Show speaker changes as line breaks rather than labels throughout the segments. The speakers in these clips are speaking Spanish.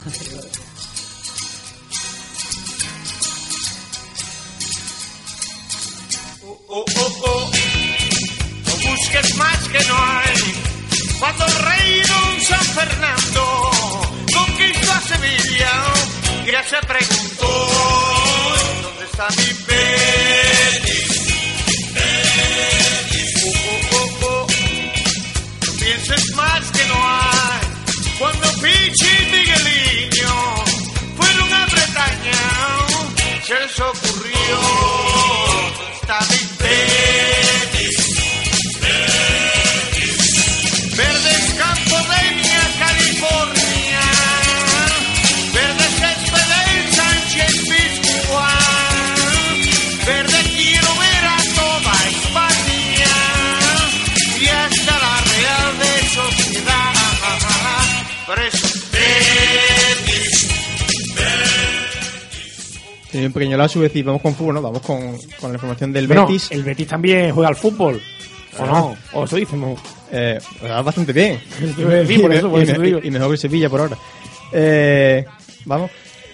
Oh, oh, oh. No busques más que no hay. Cuando el rey don San Fernando conquistó a Sevilla, ya se preguntó
un pequeño lazo y decir, vamos con fútbol, ¿no? Vamos con, con la información del
Bueno,
Betis.
el Betis también juega al fútbol. ¿O no? O eso dicemos.
Eh, bastante bien.
Por eso, por
y,
eso te
me-
digo.
y mejor que Sevilla por ahora. Eh, vamos.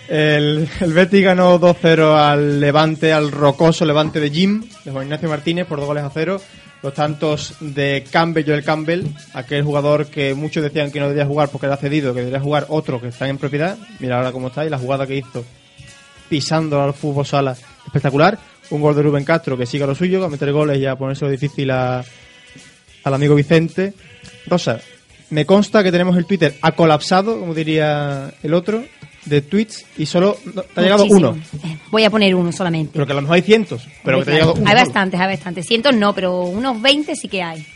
El, el Betis ganó 2-0 al Levante, al rocoso Levante de Jim, de Juan Ignacio Martínez, por dos goles a cero. Los tantos de Campbell, Joel Campbell, aquel jugador que muchos decían que no debía jugar porque era cedido, que debería jugar otro que está en propiedad. Mira ahora cómo está y la jugada que hizo pisando al fútbol sala espectacular. Un gol de Rubén Castro que sigue a lo suyo, a meter goles y a ponérselo difícil a, al amigo Vicente. Rosa, me consta que tenemos el Twitter ha colapsado, como diría el otro, de tweets y solo no- te ha llegado
Muchísimo.
uno.
Eh, Voy a poner uno solamente.
Pero que a lo mejor hay cientos, pero que te ha llegado uno.
hay bastantes, hay bastantes. Cientos no, pero unos 20 sí que hay.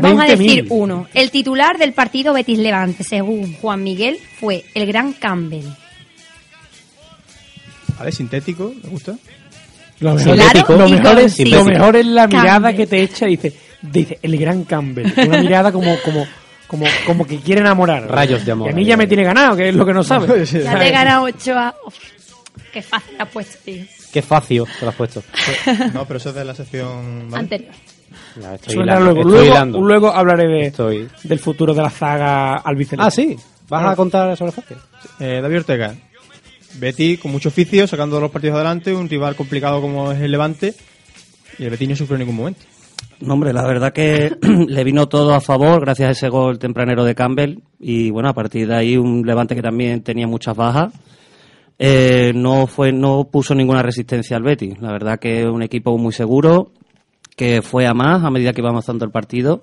Vamos a
20.000.
decir uno. El titular del partido Betis Levante, según Juan Miguel, fue el gran Campbell.
Vale, sintético, me gusta.
Lo
Claro,
mejor, lo es, lo mejor es la mirada
Campbell.
que te echa, dice, dice, el gran Campbell. Una mirada como, como, como, como que quiere enamorar.
Rayos de amor.
Y a mí ya me tiene ganado, que es lo que no sabe.
Ya te gana 8 a... Uf, qué fácil ha puesto, tío.
Qué facio te lo has puesto.
No, pero eso es de la sección... ¿vale?
Anterior.
Ya, estoy
Suena
hilando,
luego.
estoy
Luego, luego hablaré de,
Estoy-
del futuro de la saga albiceleste.
Ah, sí. ¿Vas a contar sobre facio?
Eh, David Ortega. Betty con mucho oficio, sacando los partidos adelante, un rival complicado como es el Levante, y el Betis no sufrió en ningún momento.
No, hombre, la verdad que le vino todo a favor gracias a ese gol tempranero de Campbell y bueno, a partir de ahí un Levante que también tenía muchas bajas. Eh, no fue no puso ninguna resistencia al Betis. La verdad que un equipo muy seguro que fue a más a medida que iba avanzando el partido.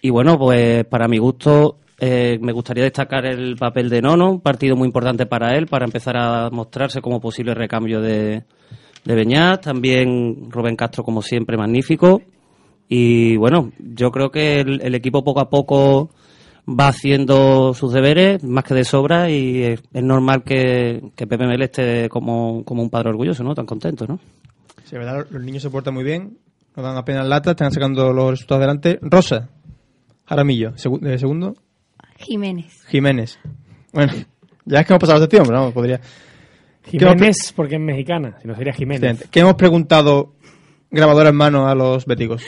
Y bueno, pues para mi gusto eh, me gustaría destacar el papel de Nono, un partido muy importante para él, para empezar a mostrarse como posible recambio de, de Beñat. También Rubén Castro, como siempre, magnífico. Y bueno, yo creo que el, equipo poco a poco va haciendo sus deberes, más que de sobra, y es, normal que, que Pepe Mel esté como, como un padre orgulloso, ¿no? Tan contento, ¿no?
Sí, verdad, los niños se portan muy bien, no dan apenas lata, están sacando los resultados adelante. Rosa, Jaramillo, segu- de segundo,
Jiménez.
Jiménez. Bueno, ya es que hemos pasado sección, pero vamos, podría...
Jiménez, porque es mexicana, si no sería Jiménez.
Excelente. ¿Qué hemos preguntado grabadora en mano a los béticos?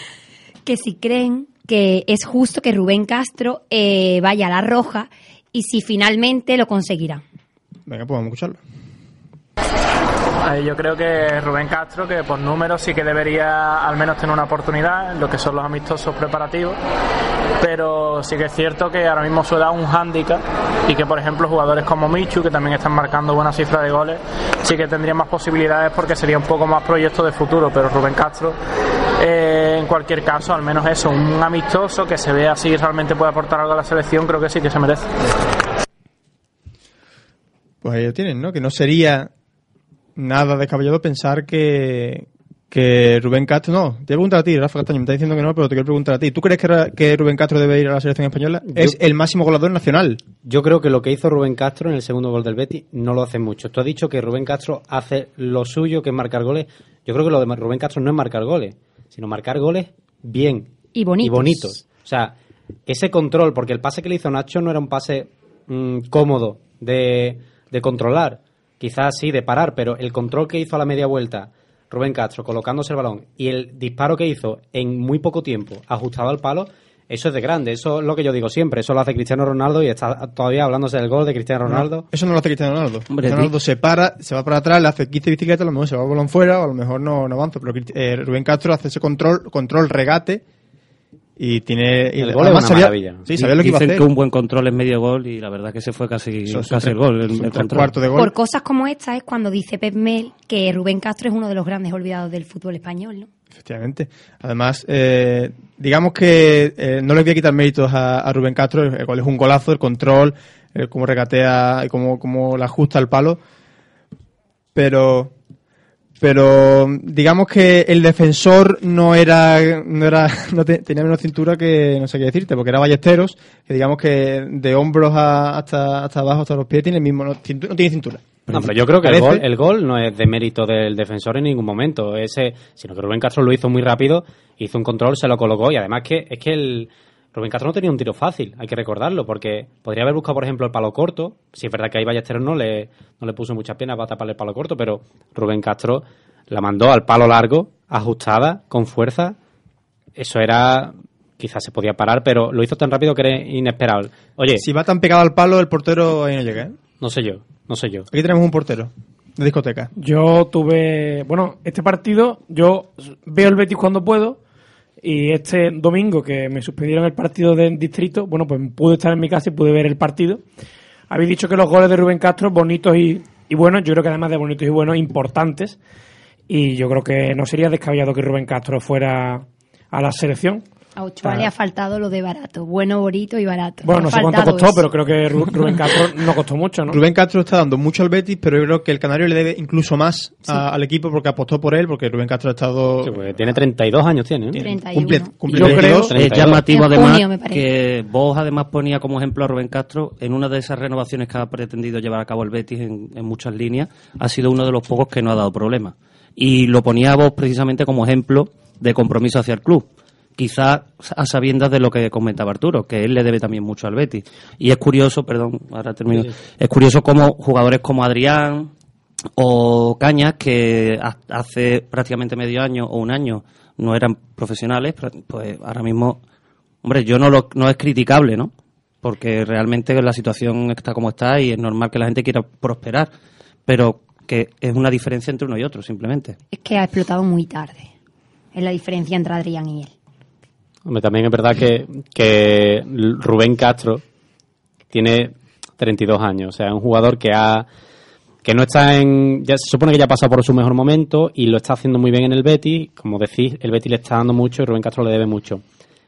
Que si creen que es justo que Rubén Castro eh, vaya a la roja y si finalmente lo conseguirá.
Venga, pues vamos a escucharlo.
Yo creo que Rubén Castro, que por números sí que debería al menos tener una oportunidad en lo que son los amistosos preparativos, pero sí que es cierto que ahora mismo da un hándicap y que, por ejemplo, jugadores como Michu, que también están marcando buena cifra de goles, sí que tendrían más posibilidades porque sería un poco más proyecto de futuro, pero Rubén Castro, eh, en cualquier caso, al menos eso, un amistoso que se vea si realmente puede aportar algo a la selección, creo que sí que se merece.
Pues ahí lo tienen, ¿no? Que no sería nada descabellado pensar que, que Rubén Castro, no, te voy a preguntar a ti, Rafa Castaño, me está diciendo que no, pero te quiero preguntar a ti. ¿Tú crees que, Rubén Castro debe ir a la selección española? Es el máximo goleador nacional.
Yo creo que lo que hizo Rubén Castro en el segundo gol del Betis no lo hace mucho. Tú has dicho que Rubén Castro hace lo suyo, que es marcar goles. Yo creo que lo de Rubén Castro no es marcar goles, sino marcar goles bien.
Y bonitos.
Y bonitos. O sea, ese control, porque el pase que le hizo Nacho no era un pase mm, cómodo de, de controlar. Quizás sí, de parar, pero el control que hizo a la media vuelta Rubén Castro colocándose el balón y el disparo que hizo en muy poco tiempo ajustado al palo, eso es de grande. Eso es lo que yo digo siempre. Eso lo hace Cristiano Ronaldo y está todavía hablándose del gol de Cristiano Ronaldo.
Eso no lo hace Cristiano Ronaldo.
Hombre,
Cristiano Ronaldo se para, se va para atrás, le hace 15 bicicletas, a lo mejor se va el balón fuera, o a lo mejor no, no avanza. Pero eh, Rubén Castro hace ese control, control regate y tiene. y
El gol es
además
una
sabía-
maravilla.
Sí, sabía lo que iba a
Dicen
hacer.
que un buen control es medio gol y la verdad que se fue casi, casi
tres-
el gol. El, el
cuartos de gol.
Por cosas como esta es cuando dice Pep Mel que Rubén Castro es uno de los grandes olvidados del fútbol español, ¿no?
Efectivamente. Además, eh, digamos que eh, no le voy a quitar méritos a, a Rubén Castro, el gol es un golazo, el control, el cómo regatea y cómo, cómo la ajusta al palo. Pero, pero digamos que el defensor no era, no era, no te- tenía menos cintura que, no sé qué decirte, porque era Ballesteros, que digamos que de hombros a- hasta, hasta abajo, hasta los pies, tiene el mismo, no, cintu- no tiene cintura.
No, pero yo creo que el gol, el gol no es de mérito del defensor en ningún momento, ese, sino que Rubén Castro lo hizo muy rápido, hizo un control, se lo colocó y además que es que el Rubén Castro no tenía un tiro fácil, hay que recordarlo, porque podría haber buscado, por ejemplo, el palo corto, si es verdad que ahí Ballesteros no le, no le puso muchas piernas para taparle el palo corto, pero Rubén Castro la mandó al palo largo, ajustada, con fuerza, eso era, quizás se podía parar, pero lo hizo tan rápido que era inesperable. Oye,
Si va tan pegado al palo, el portero ahí no llega, ¿eh?
no sé yo, no sé yo.
Aquí tenemos un portero de discoteca.
Yo tuve, bueno, este partido, yo veo el Betis cuando puedo y este domingo que me suspendieron el partido del distrito, bueno, pues pude estar en mi casa y pude ver el partido. Habéis dicho que los goles de Rubén Castro bonitos y, y buenos, yo creo que además de bonitos y buenos, importantes. Y yo creo que no sería descabellado que Rubén Castro fuera a la selección.
A Ochoa
Ah.
le ha faltado lo de barato, bueno, bonito y barato.
Bueno, no
ha
sé cuánto costó,
eso.
pero creo que Ru- Rubén Castro no costó mucho, ¿no?
Rubén Castro está dando mucho al Betis, pero yo creo que el Canario le debe incluso más a- al equipo porque apostó por él, porque Rubén Castro ha estado...
Sí, pues tiene 32 años, tiene, ¿eh?
31.
cumple, cumple
Yo
22.
creo-
Es
32.
llamativo además
junio,
que vos además ponía como ejemplo a Rubén Castro en una de esas renovaciones que ha pretendido llevar a cabo el Betis en, en muchas líneas, ha sido uno de los pocos que no ha dado problemas. Y lo ponía vos precisamente como ejemplo de compromiso hacia el club. Quizás a sabiendas de lo que comentaba Arturo, que él le debe también mucho al Betis. Y es curioso, perdón, ahora termino, es curioso como jugadores como Adrián, o Cañas, que ha- hace prácticamente medio año o un año no eran profesionales, pues ahora mismo, hombre, yo no lo, no es criticable, ¿no? Porque realmente la situación está como está y es normal que la gente quiera prosperar, pero que es una diferencia entre uno y otro, simplemente.
Es que ha explotado muy tarde. Es la diferencia entre Adrián y él.
Hombre, también es verdad que, que Rubén Castro tiene 32 años, o sea, es un jugador que ha que no está en ya se supone que ya ha pasado por su mejor momento y lo está haciendo muy bien en el Betis, como decís, el Betis le está dando mucho y Rubén Castro le debe mucho.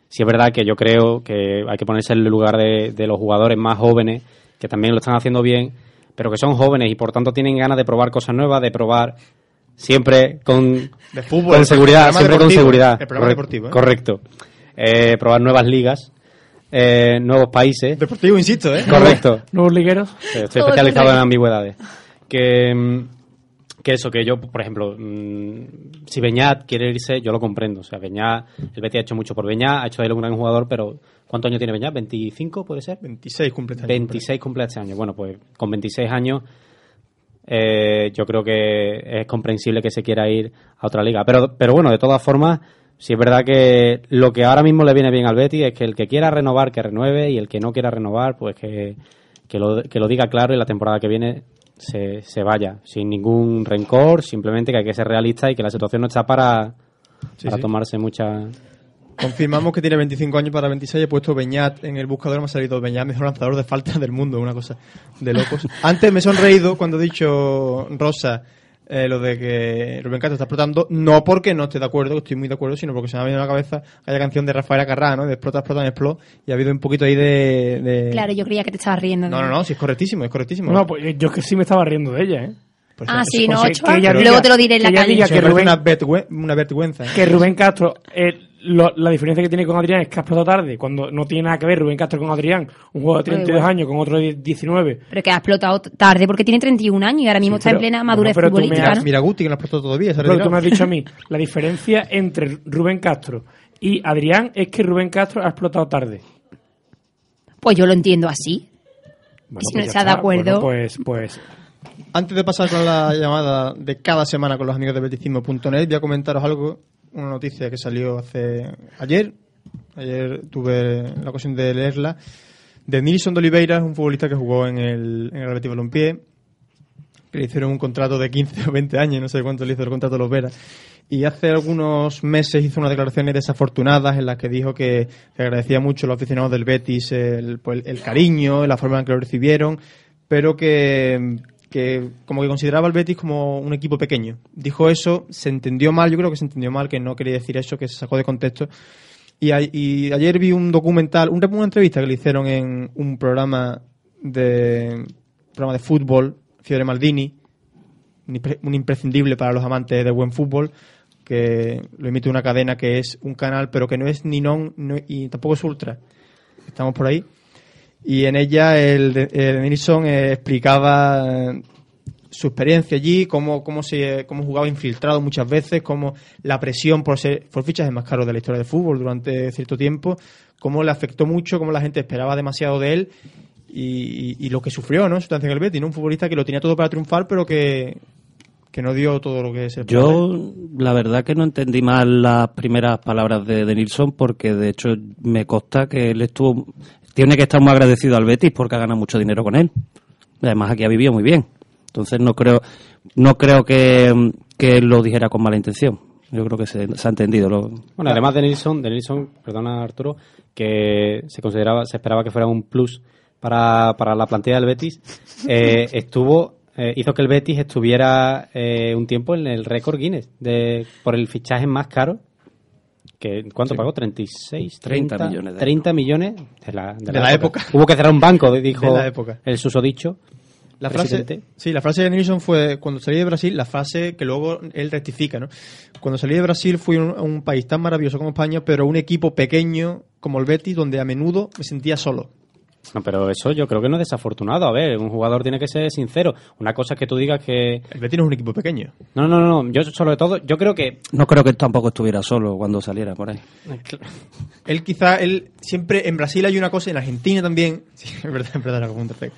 Sí es verdad que yo creo que hay que ponerse en el lugar de, de los jugadores más jóvenes que también lo están haciendo bien, pero que son jóvenes y por tanto tienen ganas de probar cosas nuevas, de probar siempre con
De fútbol,
con
el
seguridad, siempre con seguridad.
el programa
Corre-
deportivo, ¿eh?
Correcto. Eh, probar nuevas ligas, eh, nuevos países.
Deportivo, insisto, ¿eh?
Correcto.
Nuevos ligueros.
Estoy especializado en ambigüedades. Que, mm, que eso, que yo, por ejemplo, mm, si Beñat quiere irse, yo lo comprendo. O sea, Beñat, el Betis ha hecho mucho por Beñat, ha hecho de él un gran jugador, pero ¿cuántos años tiene Beñat? ¿25 puede ser?
26 cumple este año.
26 cumple este año. Bueno, pues con 26 años eh, yo creo que es comprensible que se quiera ir a otra liga. Pero, pero bueno, de todas formas, sí es verdad que lo que ahora mismo le viene bien al Betis es que el que quiera renovar, que renueve, y el que no quiera renovar, pues que, que, lo, que lo diga claro y la temporada que viene se, se vaya, sin ningún rencor, simplemente que hay que ser realista y que la situación no está para,
Sí,
para
sí.
tomarse mucha...
Confirmamos que tiene 25 años para 26. He puesto Beñat en el buscador. Me ha salido Beñat, mejor lanzador de falta del mundo. Una cosa de locos. Antes me he sonreído cuando he dicho Rosa eh, lo de que Rubén Castro está explotando. No porque no esté de acuerdo, que estoy muy de acuerdo, sino porque se me ha venido a la cabeza aquella canción de Rafael Acarrá, ¿no? De explota, explota, explota. Y ha habido un poquito ahí de. de-
Claro, yo creía que te estabas riendo.
No, no, no, sí, es correctísimo, es correctísimo.
No, pues yo es que sí me estaba riendo de ella, ¿eh?
Pues
Ah, sí, no,
ella
Luego te lo diré en la calle.
diga que Rubén,
una, vergüe- una vergüenza.
que Rubén Castro, eh, lo- la diferencia que tiene con Adrián es que ha explotado tarde, cuando no tiene nada que ver Rubén Castro con Adrián, un juego de 32
igual.
años con otro de 19.
Pero que ha explotado tarde porque tiene 31 años y ahora mismo
Sí,
está en
pero-
plena
bueno,
madurez
pero tú me
futbolística,
has-
¿no?
Mira Guti, que no ha explotado todavía.
Pero tú me has dicho a mí, la diferencia entre Rubén Castro y Adrián es que Rubén Castro ha explotado tarde.
Pues yo lo entiendo así.
Bueno,
si
pues
no está de acuerdo.
Bueno, pues, pues
Antes de pasar con la llamada de cada semana con los amigos de beticismo.net, voy a comentaros algo, una noticia que salió hace ayer. Ayer tuve la ocasión de leerla. De Nilson de Oliveira, un futbolista que jugó en el, en el Betis Balompié, que le hicieron un contrato de 15 o 20 años, no sé cuánto le hizo el contrato a los Vera. Y hace algunos meses hizo unas declaraciones desafortunadas en las que dijo que, que agradecía mucho a los aficionados del Betis el, pues, el cariño, la forma en que lo recibieron, pero que, que como que consideraba al Betis como un equipo pequeño. Dijo eso, se entendió mal, yo creo que se entendió mal, que no quería decir eso, que se sacó de contexto. Y, a- y ayer vi un documental, un- una entrevista que le hicieron en un programa de programa de fútbol, Fiore Maldini, un impre- un imprescindible para los amantes del buen fútbol, que lo emite una cadena que es un canal, pero que no es ni non no- y tampoco es ultra. Estamos por ahí. Y en ella el, el Nilsson eh, explicaba eh, su experiencia allí, cómo, cómo, se, cómo jugaba infiltrado muchas veces, cómo la presión por ser por fichajes más caros de la historia del fútbol durante cierto tiempo, cómo le afectó mucho, cómo la gente esperaba demasiado de él y, y- y lo que sufrió, ¿no? En su estancia en el Betis, ¿no? Un futbolista que lo tenía todo para triunfar, pero que, que no dio todo lo que se esperaba.
Yo, la verdad que no entendí mal las primeras palabras de, de Nilsson porque de hecho me consta que él estuvo, tiene que estar muy agradecido al Betis porque ha ganado mucho dinero con él. Además aquí ha vivido muy bien. Entonces no creo, no creo que, que él lo dijera con mala intención. Yo creo que se, se ha entendido. Lo,
Bueno, además de Nilsson, de Nilsson, perdona Arturo, que se consideraba, se esperaba que fuera un plus para, para la plantilla del Betis, eh, estuvo, eh, hizo que el Betis estuviera eh, un tiempo en el récord Guinness de, por el fichaje más caro. Que, ¿Cuánto pagó? 36,
30
30
millones de
30 millones de la,
De la época.
Hubo que cerrar un banco, dijo
De la época.
el susodicho.
La frase, sí, la frase de Nilsson fue cuando salí de Brasil, la frase que luego él rectifica, ¿no? Cuando salí de Brasil fui a un, a un país tan maravilloso como España, pero un equipo pequeño como el Betis, donde a menudo me sentía solo.
No, pero eso yo creo que no es desafortunado. A ver, un jugador tiene que ser sincero. Una cosa es que tú digas que...
El Betis no es un equipo pequeño.
No, no, no, yo sobre todo, yo creo que...
no creo que tampoco estuviera solo cuando saliera por ahí.
Él quizá, él siempre, en Brasil hay una cosa, en Argentina también, sí, es verdad, es verdad, era como un defecto.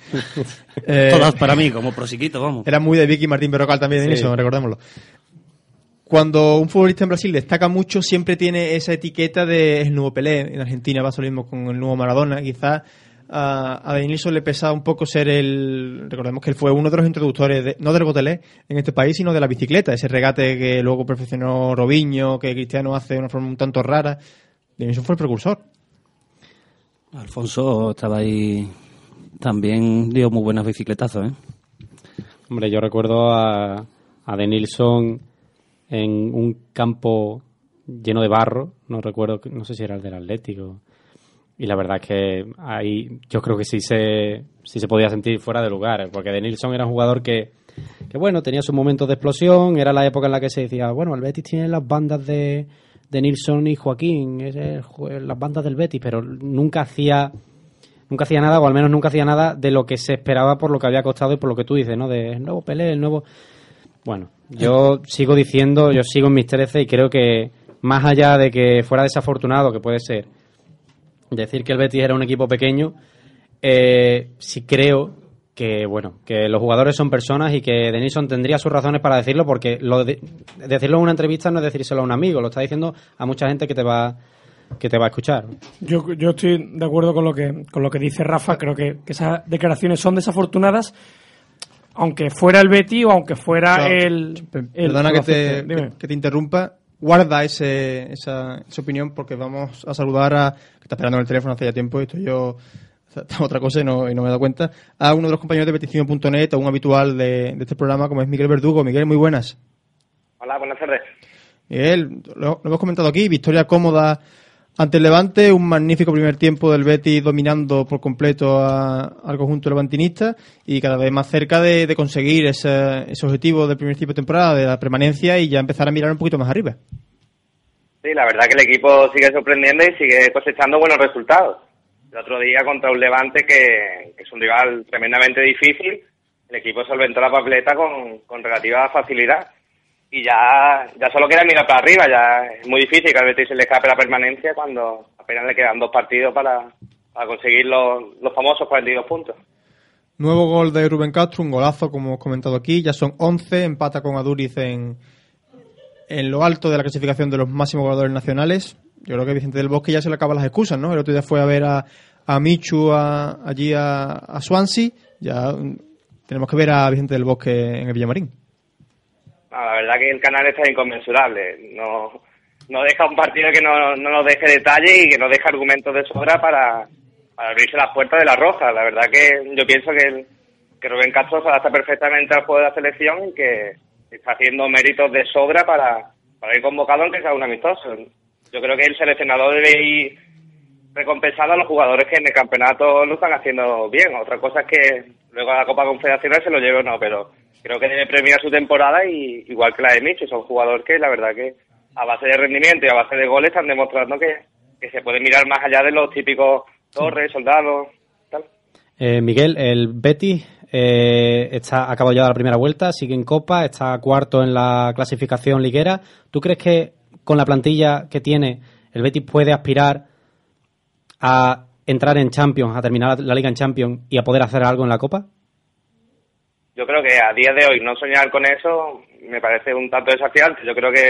Eh,
Todas para mí, como prosiquito, vamos.
Era muy de Vicky Martín Berrocal también en
Sí.
eso, recordémoslo. Cuando un futbolista en Brasil destaca mucho, siempre tiene esa etiqueta de es el nuevo Pelé. En Argentina pasa lo mismo con el nuevo Maradona. Quizás a, a Denilson le pesaba un poco ser el. Recordemos que él fue uno de los introductores, de- no del botelé en este país, sino de la bicicleta. Ese regate que luego perfeccionó Robinho, que Cristiano hace de una forma un tanto rara. Denilson fue el precursor.
Alfonso estaba ahí, también dio muy buenas bicicletazos, ¿eh?
Hombre, yo recuerdo a, a De Nilsson en un campo lleno de barro, no recuerdo, no sé si era el del Atlético. Y la verdad es que ahí yo creo que sí se, sí se podía sentir fuera de lugar, porque De Nilsson era un jugador que, que, bueno, tenía sus momentos de explosión, era la época en la que se decía, bueno, el Betis tiene las bandas de, de Nilsson y Joaquín, es el las bandas del Betis, pero nunca hacía nunca hacía nada, o al menos nunca hacía nada de lo que se esperaba por lo que había costado y por lo que tú dices, ¿no? De el nuevo Pelé, el nuevo... Bueno, yo sigo diciendo, yo sigo en mis 13 y creo que más allá de que fuera desafortunado, que puede ser, decir que el Betis era un equipo pequeño, eh, sí creo que, bueno, que los jugadores son personas y que Denison tendría sus razones para decirlo, porque lo de- decirlo en una entrevista no es decírselo a un amigo, lo está diciendo a mucha gente que te va que te va a escuchar.
Yo, yo estoy de acuerdo con lo que, con lo que dice Rafa. Creo que, que esas declaraciones son desafortunadas, aunque fuera el Betty o aunque fuera
No,
el,
Per-
el-
Perdona que te, que te interrumpa. Guarda ese, esa, esa opinión porque vamos a saludar a. que está esperando en el teléfono hace ya tiempo y estoy yo. otra cosa y no, y no me he dado cuenta. A uno de los compañeros de petición.net, a un habitual de, de este programa como es Miguel Verdugo. Miguel, muy buenas.
Hola, buenas tardes.
Miguel, lo, lo hemos comentado aquí, victoria cómoda Ante el Levante, un magnífico primer tiempo del Betis dominando por completo al conjunto levantinista y cada vez más cerca de, conseguir ese, ese objetivo del primer tiempo de temporada de la permanencia y ya empezar a mirar un poquito más arriba.
Sí, la verdad que el equipo sigue sorprendiendo y sigue cosechando buenos resultados. El otro día contra un Levante que, que es un rival tremendamente difícil, el equipo solventó la papeleta con, con relativa facilidad. Y ya, ya solo queda mirar para arriba, ya es muy difícil que al Betis se le escape la permanencia cuando apenas le quedan dos partidos para, para conseguir los, los famosos 42 puntos.
Nuevo gol de Rubén Castro, un golazo como hemos comentado aquí, ya son 11, empata con Aduriz en, en lo alto de la clasificación de los máximos jugadores nacionales. Yo creo que Vicente del Bosque ya se le acaban las excusas, ¿no? El otro día fue a ver a, a Michu a- allí a, a Swansea, ya mm, tenemos que ver a Vicente del Bosque en el Villamarín.
La verdad que el canal está inconmensurable. No, no deja un partido que no, no nos deje detalle y que nos deje argumentos de sobra para, abrirse las puertas de la roja. La verdad que yo pienso que, el- que Rubén Castro se adapta perfectamente al juego de la selección y que está haciendo méritos de sobra para, para ir convocado aunque sea un amistoso. Yo creo que el seleccionador debe ir recompensando a los jugadores que en el campeonato lo están haciendo bien. Otra cosa es que luego a la Copa Confederaciones se lo lleve o no, pero creo que debe premiar su temporada y igual que la de Micho, son jugadores que la verdad que a base de rendimiento y a base de goles están demostrando que, que se puede mirar más allá de los típicos torres, soldados, tal.
Eh, Miguel, el Betis eh, está acabado ya la primera vuelta, sigue en Copa, está cuarto en la clasificación liguera. ¿Tú crees que con la plantilla que tiene el Betis puede aspirar a entrar en Champions, a terminar la Liga en Champions y a poder hacer algo en la Copa?
Yo creo que a día de hoy no soñar con eso me parece un tanto desafiante. Yo creo que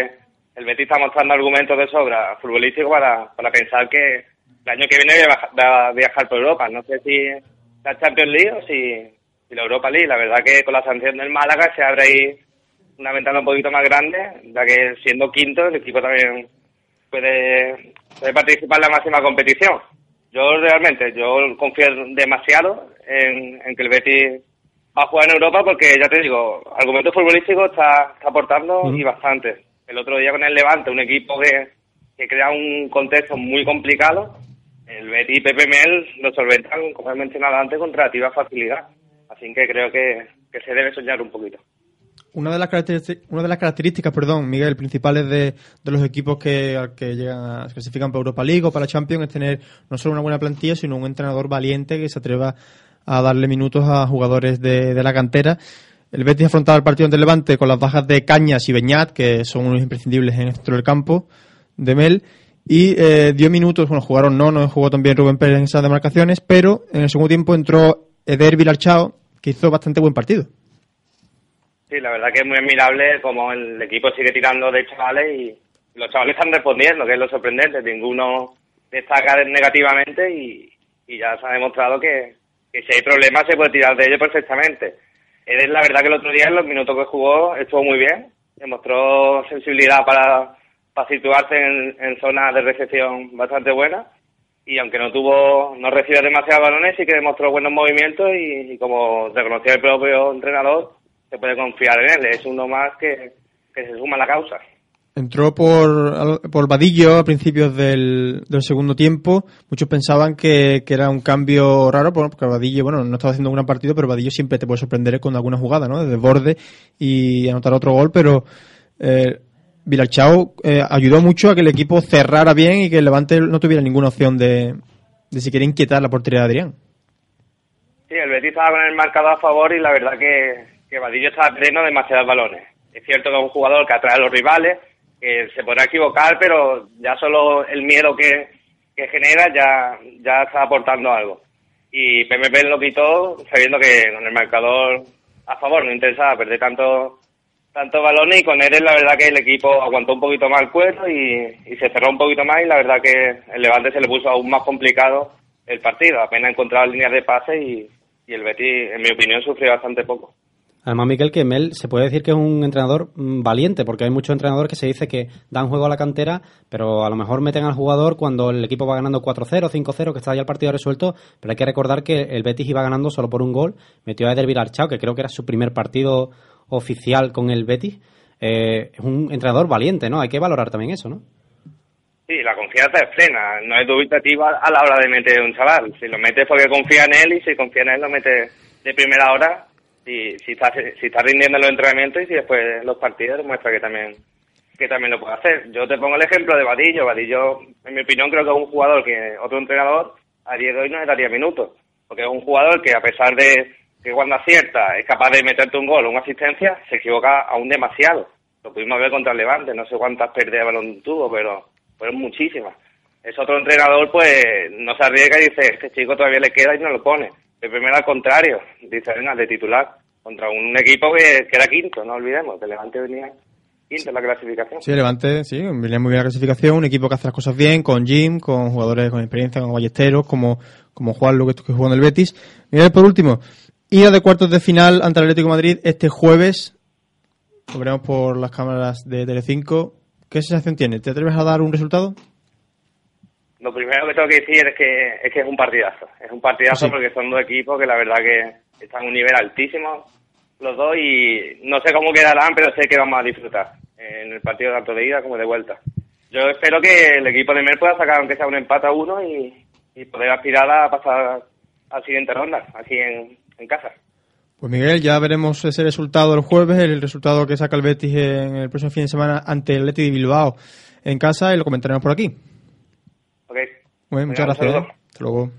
el Betis está mostrando argumentos de sobra futbolísticos para, para pensar que el año que viene va a viajar por Europa. No sé si la Champions League o si, si la Europa League. La verdad que con la sanción del Málaga se abre ahí una ventana un poquito más grande, ya que siendo quinto el equipo también puede, puede participar en la máxima competición. Yo realmente, yo confío demasiado en, en que el Betis va a jugar en Europa porque, ya te digo, argumentos futbolísticos está, está aportando y bastante. El otro día con el Levante, un equipo que, que crea un contexto muy complicado, el Betis y Pepe Mel lo solventan, como he mencionado antes, con relativa facilidad. Así que creo que, que se debe soñar un poquito.
Una de las características, una de las características perdón, Miguel, principales de, de los equipos que, que llegan a, se clasifican para Europa League o para la Champions es tener no solo una buena plantilla, sino un entrenador valiente que se atreva a darle minutos a jugadores de, de la cantera. El Betis afrontaba el partido ante Levante con las bajas de Cañas y Beñat, que son unos imprescindibles en el centro del campo de Mel. Y eh, dio minutos, bueno, jugaron no, no jugó también Rubén Pérez en esas demarcaciones, pero en el segundo tiempo entró Eder Vilarchao, que hizo bastante buen partido.
Sí, la verdad que es muy admirable como el equipo sigue tirando de chavales y los chavales están respondiendo, que es lo sorprendente. Ninguno destaca negativamente y, y ya se ha demostrado que, que si hay problemas se puede tirar de ellos perfectamente. Él, la verdad que el otro día, en los minutos que jugó, estuvo muy bien. Demostró sensibilidad para, para situarse en, en zonas de recepción bastante buenas. Y aunque no tuvo, no recibió demasiados balones, sí que demostró buenos movimientos y, y como reconocía el propio entrenador, se puede confiar en él. Es uno más que, que se suma a la causa.
Entró por, por Vadillo a principios del, del segundo tiempo. Muchos pensaban que, que era un cambio raro, porque Vadillo, bueno, no estaba haciendo un gran partido, pero Vadillo siempre te puede sorprender con alguna jugada, ¿no? Desde borde y anotar otro gol, pero eh, Vilarchao eh, ayudó mucho a que el equipo cerrara bien y que el Levante no tuviera ninguna opción de, de siquiera inquietar la portería de Adrián.
Sí, el Betis estaba con el marcador a favor y la verdad que, que Vadillo estaba perdiendo demasiados balones. Es cierto que es un jugador que atrae a los rivales, que se podrá equivocar, pero ya solo el miedo que, que genera ya, ya está aportando algo. Y PMP lo quitó sabiendo que con el marcador a favor no interesaba perder tanto tantos balones y con él la verdad que el equipo aguantó un poquito más el cuero y, y se cerró un poquito más y la verdad que el Levante se le puso aún más complicado el partido. Apenas encontraba líneas de pase y, y el Betis, en mi opinión, sufrió bastante poco.
Además, Miguel, que Mel se puede decir que es un entrenador mm, valiente, porque hay muchos entrenadores que se dice que dan juego a la cantera, pero a lo mejor meten al jugador cuando el equipo va ganando 4-0, 5-0, que está ya el partido resuelto, pero hay que recordar que el Betis iba ganando solo por un gol, metió a Eder Vilarchao, que creo que era su primer partido oficial con el Betis. Eh, es un entrenador valiente, ¿no? Hay que valorar también eso, ¿no?
Sí, la confianza es plena, no es dubitativa a la hora de meter un chaval. Si lo metes porque confía en él y si confía en él lo mete de primera hora y si está, si está rindiendo en los entrenamientos y si después los partidos demuestra que también que también lo puede hacer. Yo te pongo el ejemplo de Vadillo. Vadillo, en mi opinión, creo que es un jugador que otro entrenador a día de hoy no le daría minutos. Porque es un jugador que a pesar de que cuando acierta es capaz de meterte un gol o una asistencia, se equivoca aún demasiado. Lo pudimos ver contra el Levante, no sé cuántas pérdidas de balón tuvo, pero fueron muchísimas. Es otro entrenador, pues, no se arriesga y dice, este chico todavía le queda y no lo pone. El primero al contrario, dice, venga, de titular, contra un equipo que, que era quinto, no olvidemos, que Levante venía quinto en la clasificación.
Sí, Levante, sí, viene muy bien la clasificación, un equipo que hace las cosas bien, con Jim, con jugadores con experiencia, con Ballesteros, como, como Juan Luque, que jugó en el Betis. Mira, por último, ida de cuartos de final ante el Atlético Madrid este jueves, lo veremos por las cámaras de Telecinco. ¿Qué sensación tiene? ¿Te atreves a dar un resultado?
Lo primero que tengo que decir es que es, que es un partidazo. Es un partidazo
Sí.
porque son dos equipos que la verdad que están a un nivel altísimo los dos y no sé cómo quedarán, pero sé que vamos a disfrutar en el partido tanto de ida como de vuelta. Yo espero que el equipo de Mer pueda sacar aunque sea un empate a uno y, y poder aspirar a pasar a la siguiente ronda, aquí en, en casa.
Pues Miguel, ya veremos ese resultado el jueves, el resultado que saca el Betis en el próximo fin de semana ante el Atleti de Bilbao en casa y lo comentaremos por aquí. Muy bien, muchas
Venga,
gracias. ¿eh? Hasta luego.